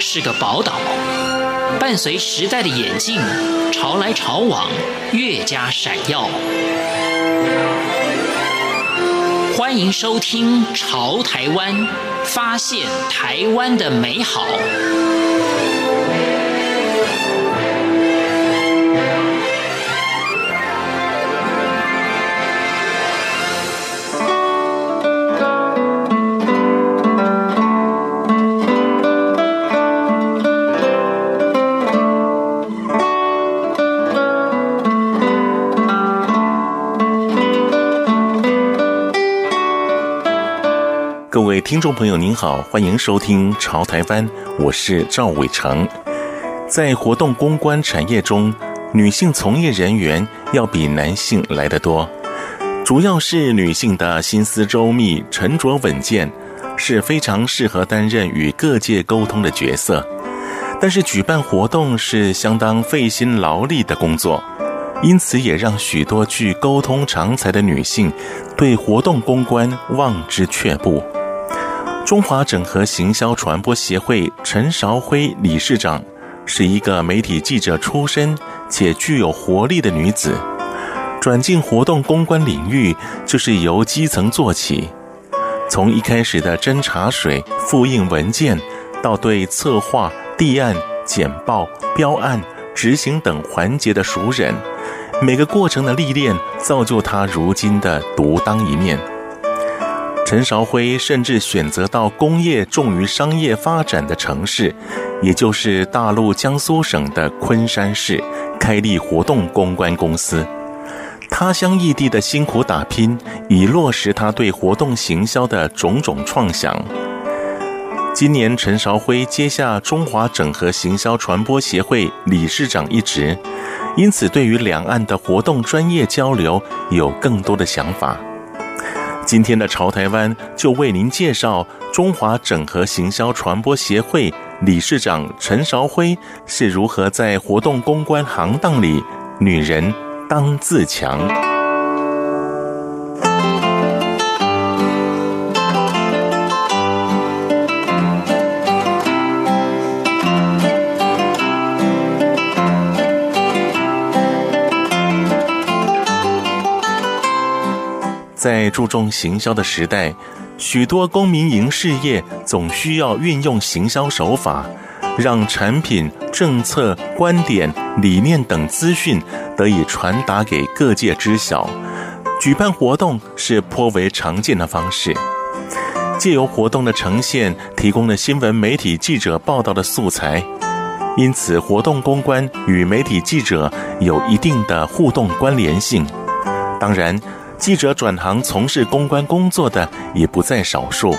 是个宝岛，伴随时代的演进，潮来潮往，越加闪耀。欢迎收听《潮台湾》，发现台湾的美好。听众朋友，您好，欢迎收听《潮台湾》，我是赵伟成。在活动公关产业中，女性从业人员要比男性来得多，主要是女性的心思周密、沉着稳健，是非常适合担任与各界沟通的角色。但是，举办活动是相当费心劳力的工作，因此也让许多具沟通长才的女性对活动公关望之却步。中华整合行销传播协会陈韶辉理事长是一个媒体记者出身且具有活力的女子，转进活动公关领域就是由基层做起，从一开始的斟茶水、复印文件，到对策划、递案、简报、标案、执行等环节的熟稔，每个过程的历练造就她如今的独当一面。陈韶辉甚至选择到工业重于商业发展的城市，也就是大陆江苏省的昆山市，开立活动公关公司。他乡异地的辛苦打拼，以落实他对活动行销的种种创想。今年，陈韶辉接下中华整合行销传播协会理事长一职，因此对于两岸的活动专业交流有更多的想法。今天的潮台湾就为您介绍中华整合行销传播协会理事长陈韶辉是如何在活动公关行当里女人当自强。在注重行销的时代，许多公民营事业总需要运用行销手法，让产品、政策、观点、理念等资讯得以传达给各界知晓。举办活动是颇为常见的方式，借由活动的呈现，提供了新闻媒体记者报道的素材，因此活动公关与媒体记者有一定的互动关联性。当然。记者转行从事公关工作的也不在少数，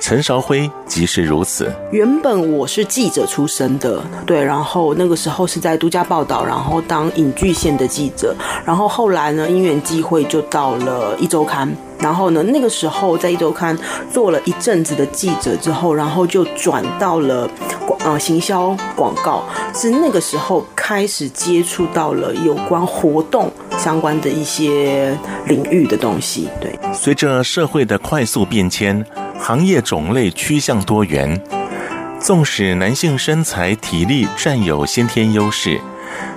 陈韶辉即是如此。原本我是记者出身的，对，然后那个时候是在独家报道，然后当影剧线的记者，然后后来呢，因缘际会就到了一周刊，然后呢，那个时候在一周刊做了一阵子的记者之后，然后就转到了广呃行销广告，是那个时候开始接触到了有关活动。相关的一些领域的东西，对。随着社会的快速变迁，行业种类趋向多元。纵使男性身材体力占有先天优势，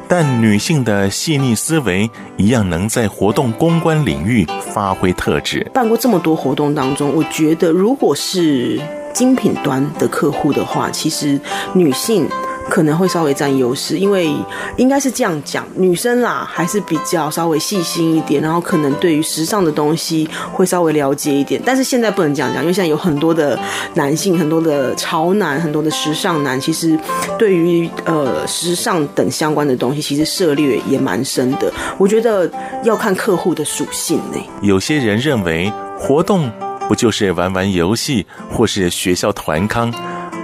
但女性的细腻思维一样能在活动公关领域发挥特质。办过这么多活动当中，我觉得如果是精品端的客户的话，其实女性。可能会稍微占优势，因为应该是这样讲，女生啦还是比较稍微细心一点，然后可能对于时尚的东西会稍微了解一点。但是现在不能这样讲，因为现在有很多的男性，很多的潮男，很多的时尚男，其实对于呃时尚等相关的东西，其实涉猎也蛮深的。我觉得要看客户的属性呢。有些人认为活动不就是玩玩游戏，或是学校团康，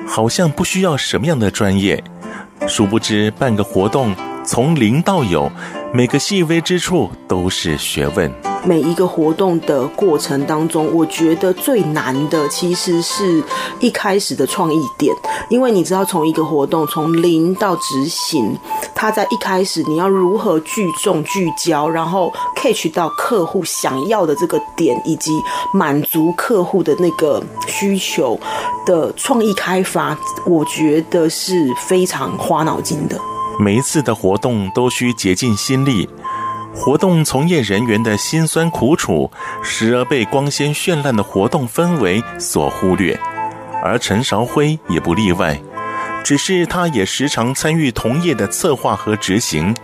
好像不需要什么样的专业。殊不知，办个活动从零到有，每个细微之处都是学问。每一个活动的过程当中，我觉得最难的其实是一开始的创意点，因为你知道，从一个活动从零到执行。它在一开始你要如何聚众聚焦，然后 catch 到客户想要的这个点，以及满足客户的那个需求的创意开发，我觉得是非常花脑筋的。每一次的活动都需竭尽心力，活动从业人员的辛酸苦楚，时而被光鲜绚烂的活动氛围所忽略，而陈韶辉也不例外。只是他也时常参与同业的策划和执行，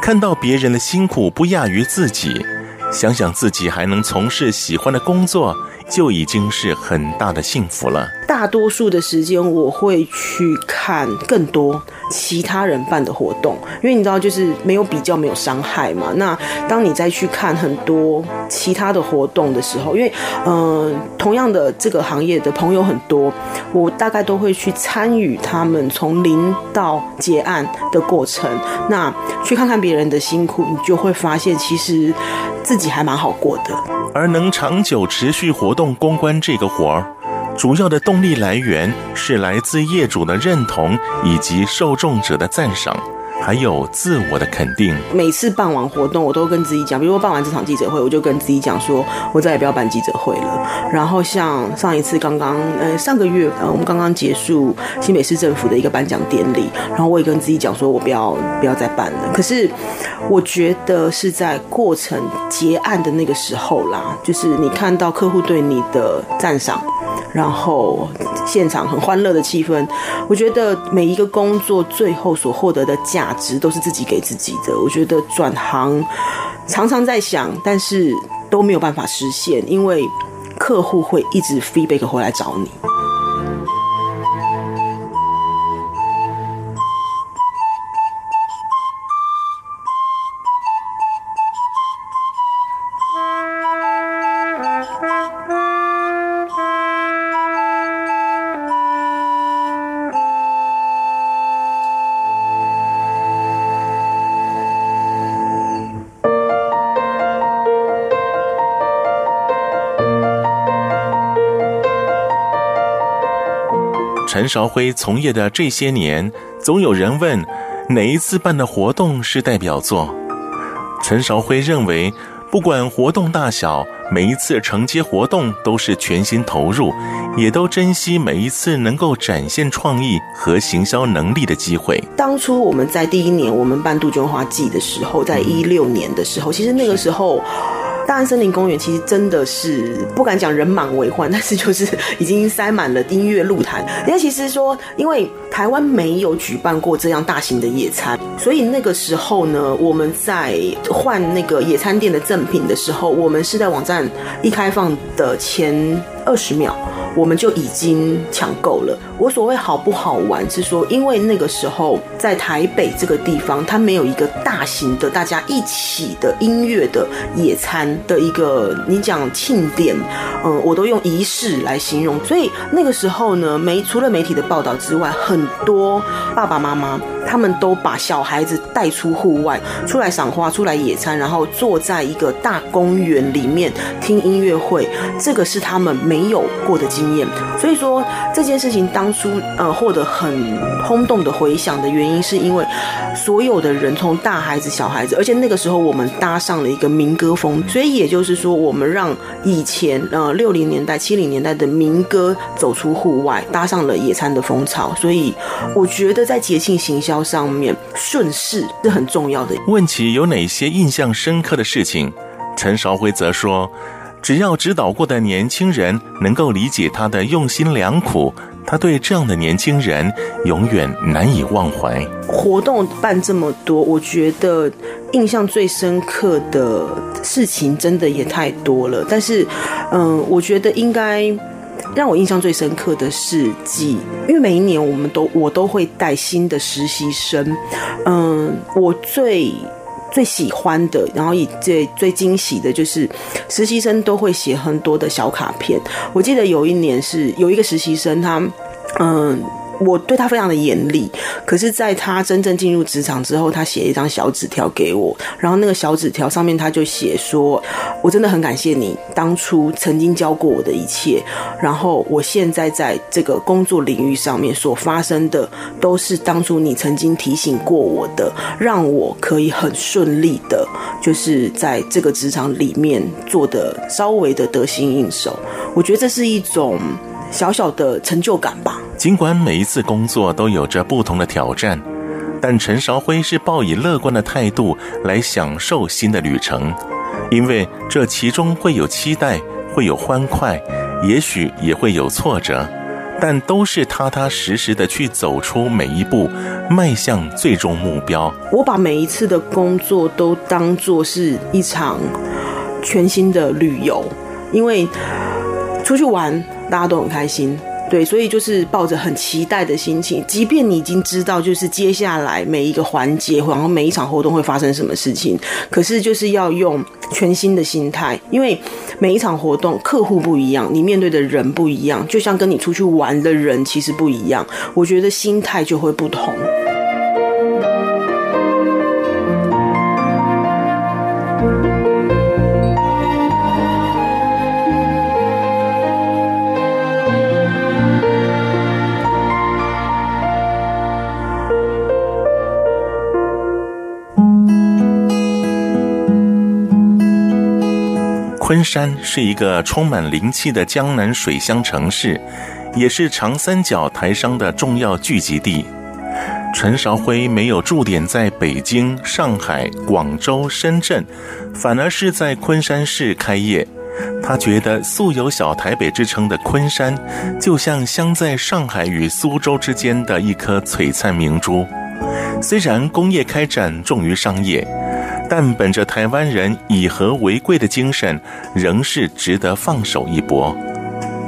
看到别人的辛苦不亚于自己，想想自己还能从事喜欢的工作，就已经是很大的幸福了。大多数的时间我会去看更多其他人办的活动，因为你知道，就是没有比较，没有伤害嘛。那当你再去看很多其他的活动的时候，因为嗯、同样的这个行业的朋友很多，我大概都会去参与他们从零到结案的过程。那去看看别人的辛苦，你就会发现，其实自己还蛮好过的。而能长久持续活动公关这个活儿。主要的动力来源是来自业主的认同，以及受众者的赞赏，还有自我的肯定。每次办完活动，我都跟自己讲，比如说办完这场记者会，我就跟自己讲说，我再也不要办记者会了。然后像上一次刚刚，呃，上个月，呃，我们刚刚结束新北市政府的一个颁奖典礼，然后我也跟自己讲说，我不要不要再办了。可是我觉得是在过程结案的那个时候啦，就是你看到客户对你的赞赏。然后现场很欢乐的气氛，我觉得每一个工作最后所获得的价值都是自己给自己的。我觉得转行常常在想，但是都没有办法实现，因为客户会一直 feedback 回来找你。陈韶辉从业的这些年，总有人问哪一次办的活动是代表作。陈韶辉认为，不管活动大小，每一次承接活动都是全心投入，也都珍惜每一次能够展现创意和行销能力的机会。当初我们在第一年我们办杜鹃花季的时候，在一六年的时候，其实那个时候。大安森林公园其实真的是不敢讲人满为患，但是就是已经塞满了音乐露台。因为其实说，因为台湾没有举办过这样大型的野餐，所以那个时候呢，我们在换那个野餐店的赠品的时候，我们是在网站一开放的前二十秒。我们就已经抢购了。我所谓好不好玩，是说，因为那个时候在台北这个地方，它没有一个大型的大家一起的音乐的野餐的一个，你讲庆典，嗯，我都用仪式来形容。所以那个时候呢，媒除了媒体的报道之外，很多爸爸妈妈他们都把小孩子带出户外，出来赏花，出来野餐，然后坐在一个大公园里面听音乐会，这个是他们没有过的经验。所以说这件事情当初呃获得很轰动的回响的原因，是因为所有的人从大孩子小孩子，而且那个时候我们搭上了一个民歌风，所以也就是说我们让以前呃六零年代七零年代的民歌走出户外，搭上了野餐的风潮。所以我觉得在节庆行销上面顺势是很重要的。问起有哪些印象深刻的事情，陈韶辉则说。只要指导过的年轻人能够理解他的用心良苦，他对这样的年轻人永远难以忘怀。活动办这么多，我觉得印象最深刻的事情真的也太多了。但是，嗯，我觉得应该让我印象最深刻的是几，因为每一年我们都我都会带新的实习生，嗯，我最。最喜欢的，然后以最最惊喜的就是实习生都会写很多的小卡片。我记得有一年是有一个实习生他，他嗯，我对他非常的严厉，可是，在他真正进入职场之后，他写一张小纸条给我，然后那个小纸条上面他就写说：“我真的很感谢你当初曾经教过我的一切，然后我现在在这个工作领域上面所发生的，都是当初你曾经提醒过我的，让我可以很顺利的，就是在这个职场里面做的稍微的得心应手。我觉得这是一种小小的成就感吧。”尽管每一次工作都有着不同的挑战，但陈韶辉是抱以乐观的态度来享受新的旅程，因为这其中会有期待，会有欢快，也许也会有挫折，但都是踏踏实实的去走出每一步，迈向最终目标。我把每一次的工作都当作是一场全新的旅游，因为出去玩大家都很开心。对，所以就是抱着很期待的心情，即便你已经知道，就是接下来每一个环节，然后每一场活动会发生什么事情，可是就是要用全新的心态，因为每一场活动客户不一样，你面对的人不一样，就像跟你出去玩的人其实不一样，我觉得心态就会不同。昆山是一个充满灵气的江南水乡城市，也是长三角台商的重要聚集地。陈韶辉没有驻点在北京、上海、广州、深圳，反而是在昆山市开业。他觉得素有“小台北”之称的昆山，就像镶在上海与苏州之间的一颗璀璨明珠。虽然工业开展重于商业。但本着台湾人以和为贵的精神，仍是值得放手一搏。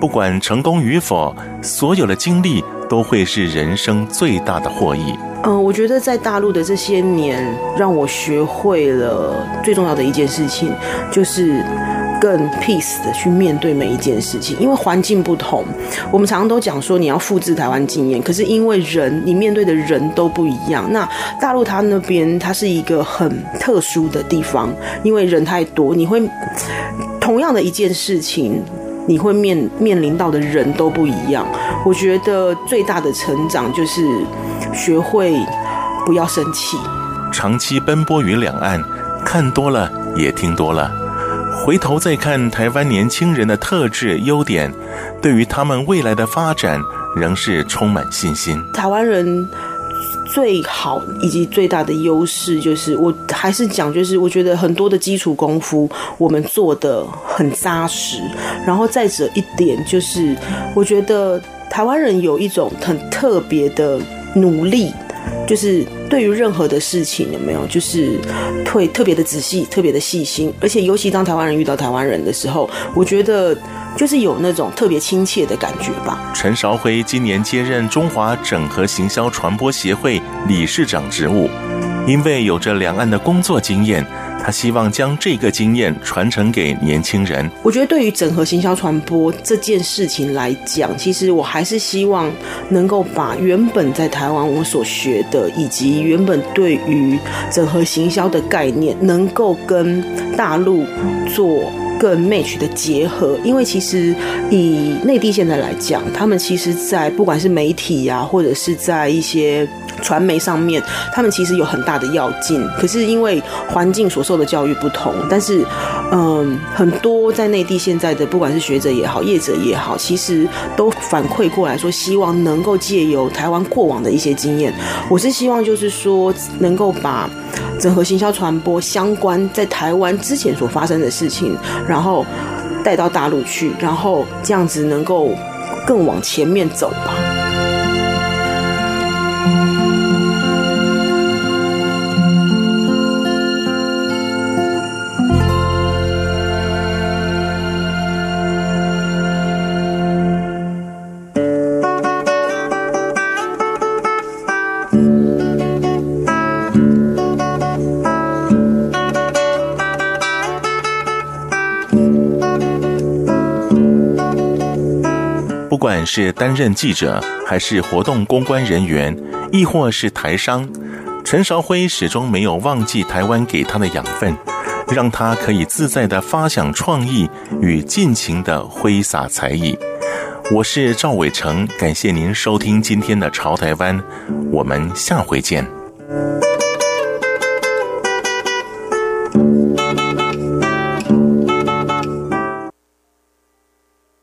不管成功与否，所有的经历都会是人生最大的获益。嗯，我觉得在大陆的这些年，让我学会了最重要的一件事情，就是。更 peace 的去面对每一件事情，因为环境不同。我们常常都讲说你要复制台湾经验，可是因为人，你面对的人都不一样。那大陆它那边它是一个很特殊的地方，因为人太多，你会同样的一件事情，你会面面临到的人都不一样。我觉得最大的成长就是学会不要生气。长期奔波于两岸，看多了也听多了。回头再看台湾年轻人的特质优点，对于他们未来的发展仍是充满信心。台湾人最好以及最大的优势就是，我还是讲，就是我觉得很多的基础功夫我们做得很扎实。然后再者一点就是，我觉得台湾人有一种很特别的努力。就是对于任何的事情有没有，就是会特别的仔细、特别的细心，而且尤其当台湾人遇到台湾人的时候，我觉得就是有那种特别亲切的感觉吧。陈韶辉今年接任中华整合行销传播协会理事长职务，因为有着两岸的工作经验。他希望将这个经验传承给年轻人。我觉得对于整合行销传播这件事情来讲，其实我还是希望能够把原本在台湾我所学的，以及原本对于整合行销的概念，能够跟大陆做跟 match 的结合。因为其实以内地现在来讲，他们其实在不管是媒体呀、啊，或者是在一些传媒上面，他们其实有很大的要进。可是因为环境所受的教育不同，但是，嗯，很多在内地现在的不管是学者也好，业者也好，其实都反馈过来说，希望能够借由台湾过往的一些经验，我是希望就是说，能够把整合行销传播相关在台湾之前所发生的事情，然后带到大陆去，然后这样子能够更往前面走吧。是担任记者还是活动公关人员，亦或是台商，陈韶辉始终没有忘记台湾给他的养分，让他可以自在地发想创意与尽情地挥洒才艺。我是赵伟成，感谢您收听今天的《潮台湾》，我们下回见。